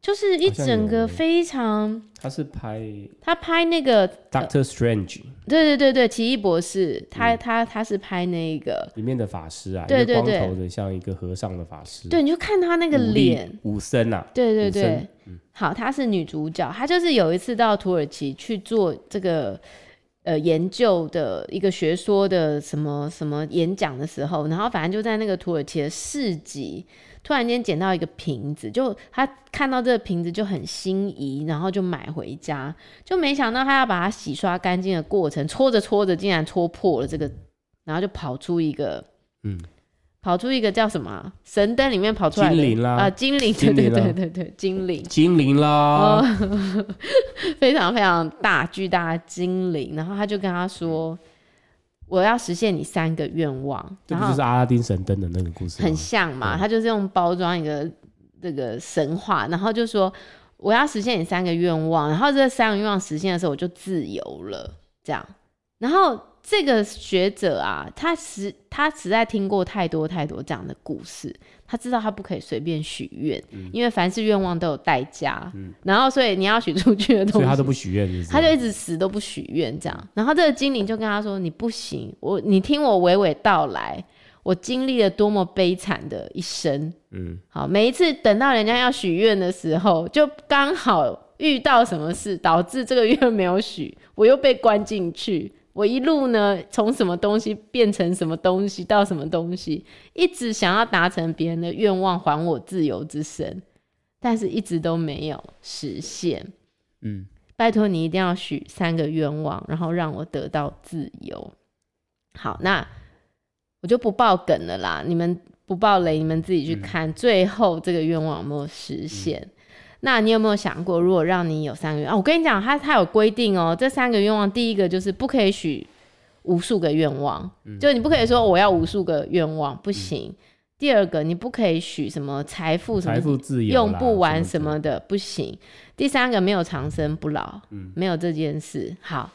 就是一整个非常，他是拍他拍那个 Doctor Strange，对对对对，奇异博士，他他他是拍那个。里面的法师啊，对对对，光头的像一个和尚的法师，对，你就看他那个脸，武僧啊，对对对，好，她是女主角，她就是有一次到土耳其去做这个呃研究的一个学说的什么什么演讲的时候，然后反正就在那个土耳其的市集。突然间捡到一个瓶子，就他看到这个瓶子就很心仪，然后就买回家，就没想到他要把它洗刷干净的过程，搓着搓着竟然搓破了这个，然后就跑出一个，嗯，跑出一个叫什么神灯里面跑出来的。精灵啦。啊，精灵，对对对对对，精灵，精灵啦，非常非常大巨大的精灵，然后他就跟他说。我要实现你三个愿望，这不就是阿拉丁神灯的那个故事？很像嘛，他就是用包装一个这个神话，然后就说我要实现你三个愿望，然后这三个愿望实现的时候，我就自由了，这样，然后。这个学者啊，他实他实在听过太多太多这样的故事，他知道他不可以随便许愿，嗯，因为凡是愿望都有代价，嗯。然后所以你要许出去的东西，所以他都不许愿，他就一直死都不许愿这样。然后这个精灵就跟他说：“你不行，我你听我娓娓道来，我经历了多么悲惨的一生。”嗯，好，每一次等到人家要许愿的时候，就刚好遇到什么事，导致这个愿没有许，我又被关进去。我一路呢，从什么东西变成什么东西，到什么东西，一直想要达成别人的愿望，还我自由之身，但是一直都没有实现。嗯，拜托你一定要许三个愿望，然后让我得到自由。好，那我就不爆梗了啦，你们不爆雷，你们自己去看，嗯、最后这个愿望有没有实现。嗯那你有没有想过，如果让你有三个愿望，啊，我跟你讲，他他有规定哦，这三个愿望，第一个就是不可以许无数个愿望，嗯，就你不可以说我要无数个愿望，不行，嗯。第二个，你不可以许什么财富什么财富自由用不完什么的，不行。第三个，没有长生不老，嗯，没有这件事。好，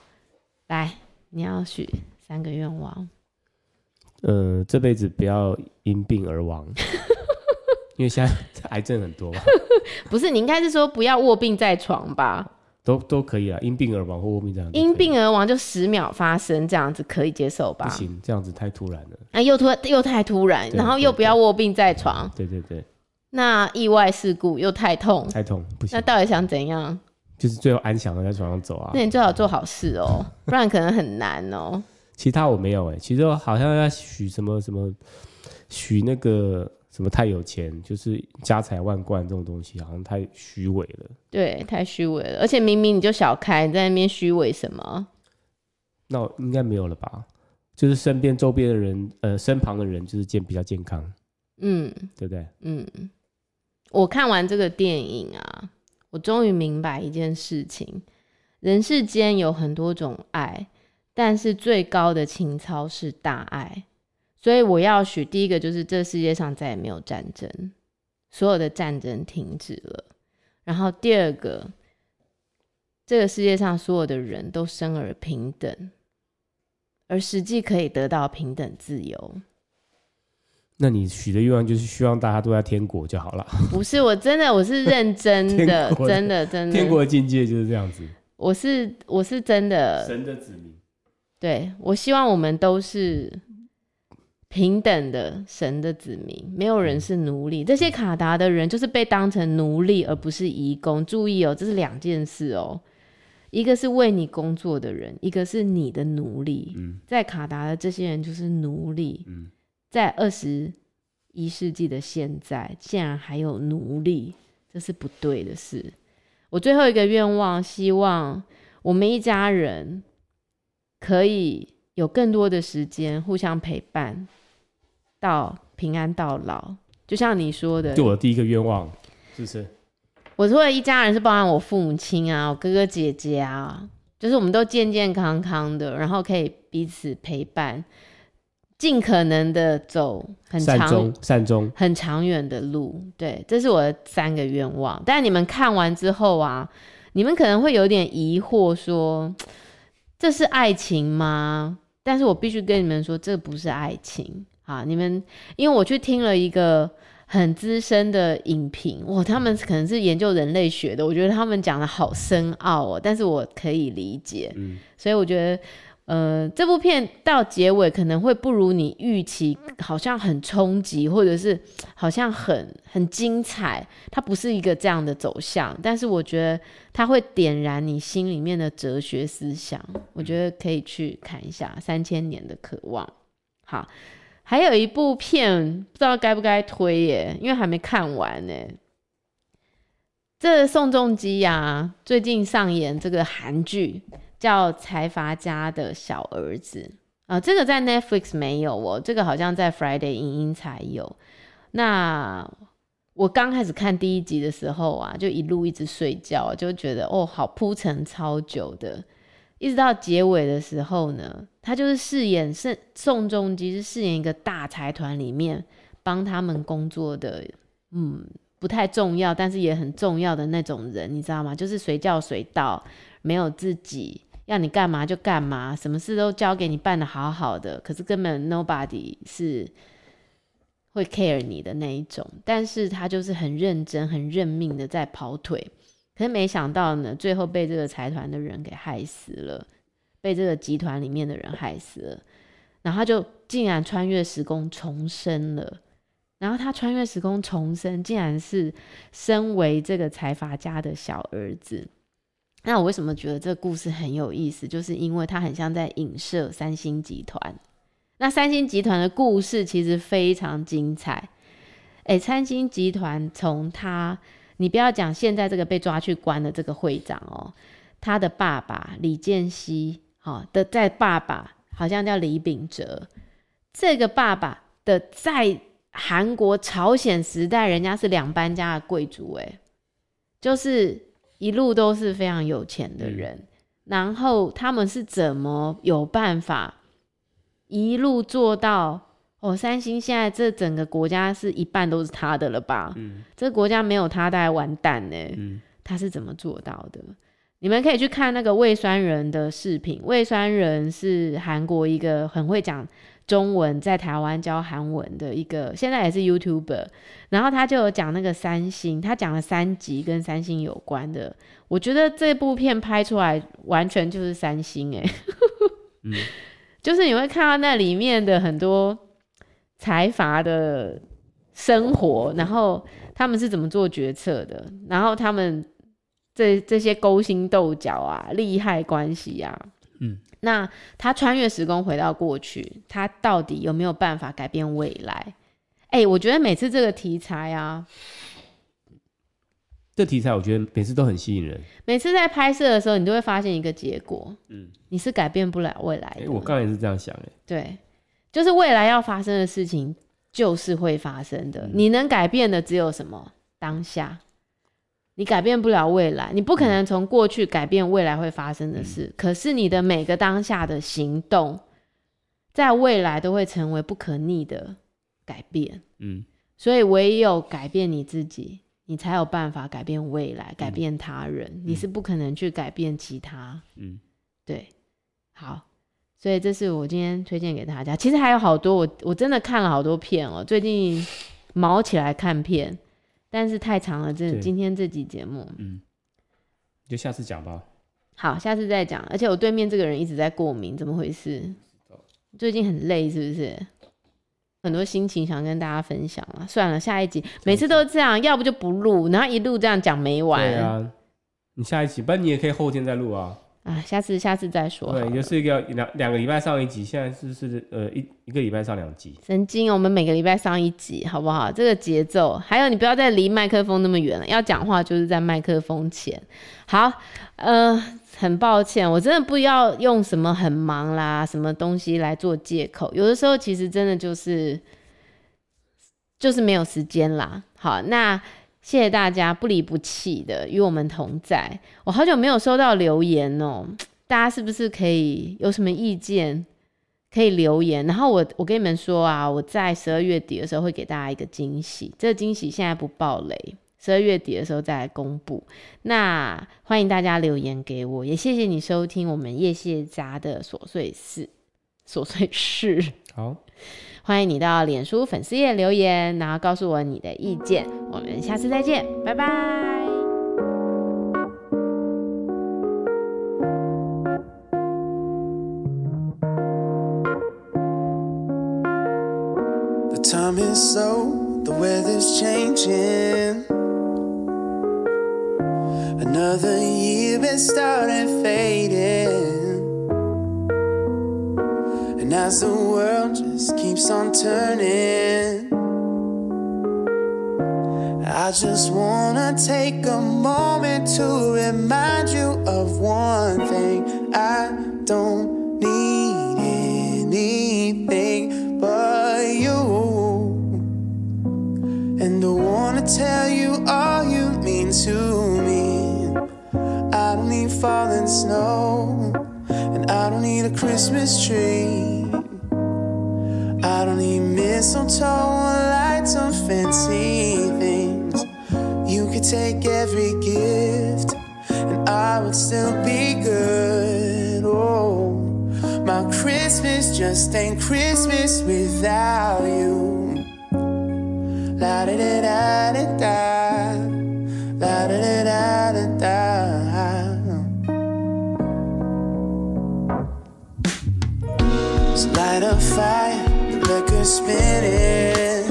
来，你要许三个愿望。呃，这辈子不要因病而亡。因为现在 癌症很多吧？不是，你应该是说不要卧病在床吧？都都可以啊，因病而亡或卧病在床。因病而亡就十秒发生，这样子可以接受吧？不行，这样子太突然了。啊，又突又太突然，然后又不要卧病在床。对对对。那意外事故又太痛，太痛不行。那到底想怎样？就是最后安详的在床上走啊。那你最好做好事哦，不然可能很难哦。其他我没有哎，其实我好像要许什么什么，许那个。什么太有钱，就是家财万贯这种东西，好像太虚伪了。对，太虚伪了。而且明明你就小开，你在那边虚伪什么？那应该没有了吧？就是身边周边的人，呃，身旁的人，就是健比较健康。嗯，对不对？嗯。我看完这个电影啊，我终于明白一件事情：人世间有很多种爱，但是最高的情操是大爱。所以我要许第一个就是这世界上再也没有战争，所有的战争停止了。然后第二个，这个世界上所有的人都生而平等，而实际可以得到平等自由。那你许的愿望就是希望大家都在天国就好了。不是，我真的我是认真的，的真的真的。天国的境界就是这样子。我是我是真的神的子民。对，我希望我们都是。平等的神的子民，没有人是奴隶。这些卡达的人就是被当成奴隶，而不是移工。注意哦，这是两件事哦。一个是为你工作的人，一个是你的奴隶。嗯，在卡达的这些人就是奴隶。嗯，在二十一世纪的现在，竟然还有奴隶，这是不对的事。我最后一个愿望，希望我们一家人可以有更多的时间互相陪伴。到平安到老，就像你说的，就我的第一个愿望，是不是？我说的一家人是包含我父母亲啊，我哥哥姐姐啊，就是我们都健健康康的，然后可以彼此陪伴，尽可能的走很长、善终、善终、很长远的路。对，这是我的三个愿望。但你们看完之后啊，你们可能会有点疑惑，说这是爱情吗？但是我必须跟你们说，这不是爱情啊！你们因为我去听了一个很资深的影评，哇，他们可能是研究人类学的，我觉得他们讲的好深奥哦，但是我可以理解，嗯，所以我觉得。呃，这部片到结尾可能会不如你预期，好像很冲击，或者是好像很很精彩。它不是一个这样的走向，但是我觉得它会点燃你心里面的哲学思想。我觉得可以去看一下《三千年的渴望》。好，还有一部片不知道该不该推耶，因为还没看完呢。这宋仲基呀，最近上演这个韩剧。叫财阀家的小儿子啊，这个在 Netflix 没有哦，这个好像在 Friday 影音才有。那我刚开始看第一集的时候啊，就一路一直睡觉，就觉得哦，好铺陈超久的，一直到结尾的时候呢，他就是饰演是宋仲基，是饰演一个大财团里面帮他们工作的，嗯，不太重要，但是也很重要的那种人，你知道吗？就是随叫随到，没有自己。要你干嘛就干嘛，什么事都交给你办得好好的，可是根本 nobody 是会 care 你的那一种，但是他就是很认真、很认命的在跑腿，可是没想到呢，最后被这个财团的人给害死了，被这个集团里面的人害死了，然后他就竟然穿越时空重生了，然后他穿越时空重生，竟然是身为这个财阀家的小儿子。那我为什么觉得这个故事很有意思？就是因为它很像在影射三星集团。那三星集团的故事其实非常精彩。诶，三星集团从他，你不要讲现在这个被抓去关的这个会长哦，他的爸爸李健熙，好的在爸爸好像叫李秉哲，这个爸爸的在韩国朝鲜时代，人家是两班家的贵族，诶，就是。一路都是非常有钱的人，然后他们是怎么有办法一路做到？哦，三星现在这整个国家是一半都是他的了吧？嗯，这个国家没有他，大概完蛋呢。嗯，他是怎么做到的？你们可以去看那个魏酸人的视频。魏酸人是韩国一个很会讲。中文在台湾教韩文的一个，现在也是 YouTuber，然后他就有讲那个三星，他讲了三集跟三星有关的。我觉得这部片拍出来完全就是三星哎、欸，嗯，就是你会看到那里面的很多财阀的生活，然后他们是怎么做决策的，然后他们这这些勾心斗角啊、利害关系啊，嗯。那他穿越时空回到过去，他到底有没有办法改变未来？哎、欸，我觉得每次这个题材啊，这题材我觉得每次都很吸引人。每次在拍摄的时候，你都会发现一个结果，嗯，你是改变不了未来的。欸、我刚才也是这样想，哎，对，就是未来要发生的事情就是会发生的，嗯、你能改变的只有什么？当下。你改变不了未来，你不可能从过去改变未来会发生的事。嗯、可是你的每个当下的行动，在未来都会成为不可逆的改变。嗯，所以唯有改变你自己，你才有办法改变未来，改变他人。嗯、你是不可能去改变其他。嗯，对，好，所以这是我今天推荐给大家。其实还有好多，我我真的看了好多片哦、喔。最近毛起来看片。但是太长了，这今天这集节目，嗯，就下次讲吧。好，下次再讲。而且我对面这个人一直在过敏，怎么回事？最近很累是不是？很多心情想跟大家分享啊。算了，下一集每次都这样，要不就不录，然后一录这样讲没完。对啊，你下一集，不然你也可以后天再录啊。啊，下次下次再说。对，就是一个两两个礼拜上一集，现在是是呃一一个礼拜上两集。神经，我们每个礼拜上一集，好不好？这个节奏，还有你不要再离麦克风那么远了，要讲话就是在麦克风前。好，呃，很抱歉，我真的不要用什么很忙啦，什么东西来做借口。有的时候其实真的就是就是没有时间啦。好，那。谢谢大家不离不弃的与我们同在。我好久没有收到留言哦，大家是不是可以有什么意见可以留言？然后我我跟你们说啊，我在十二月底的时候会给大家一个惊喜，这个惊喜现在不爆雷，十二月底的时候再来公布。那欢迎大家留言给我，也谢谢你收听我们叶谢家的琐碎事，琐碎事。好。欢迎你到脸书粉丝页留言，然后告诉我你的意见。我们下次再见，拜拜。as the world just keeps on turning. I just wanna take a moment to remind you of one thing I don't need anything but you. And I wanna tell you all you mean to me. I don't need falling snow, and I don't need a Christmas tree. I don't need mistletoe or lights or fancy things. You could take every gift, and I would still be good. Oh, my Christmas just ain't Christmas without you. La da da da da da, la da da da da da. So light a fire liquor spinning.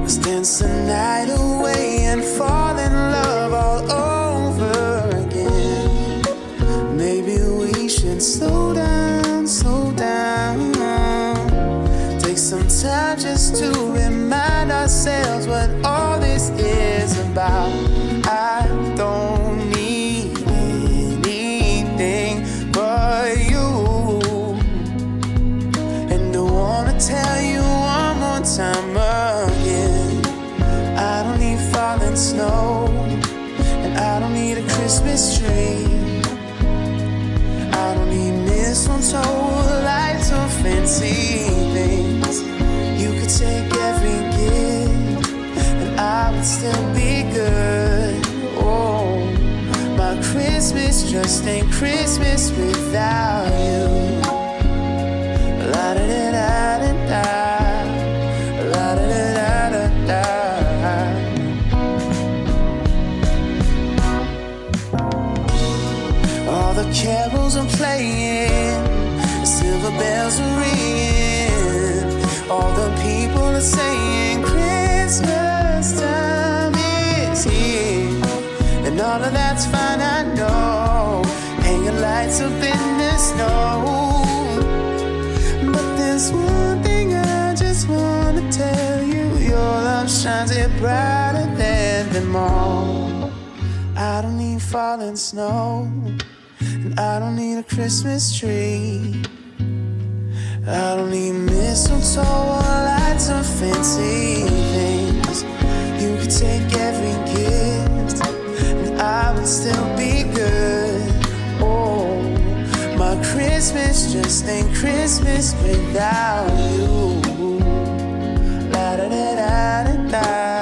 Let's dance the night away and fall in love all over again. Maybe we should slow down. Slow down. Take some time just to remind ourselves what all this is about. I I don't need mistletoe, lights or fancy things You could take every gift and I would still be good. Oh, my Christmas just ain't Christmas without you. Playing, silver bells are ringing, all the people are saying Christmas time is here. And all of that's fine, I know. Hanging lights up in the snow. But there's one thing I just wanna tell you your love shines it brighter than them all. I don't need falling snow, I don't need a Christmas tree. I don't need mistletoe or lights or fancy things. You could take every gift, and I would still be good. Oh, my Christmas just ain't Christmas without you. La da da da da da.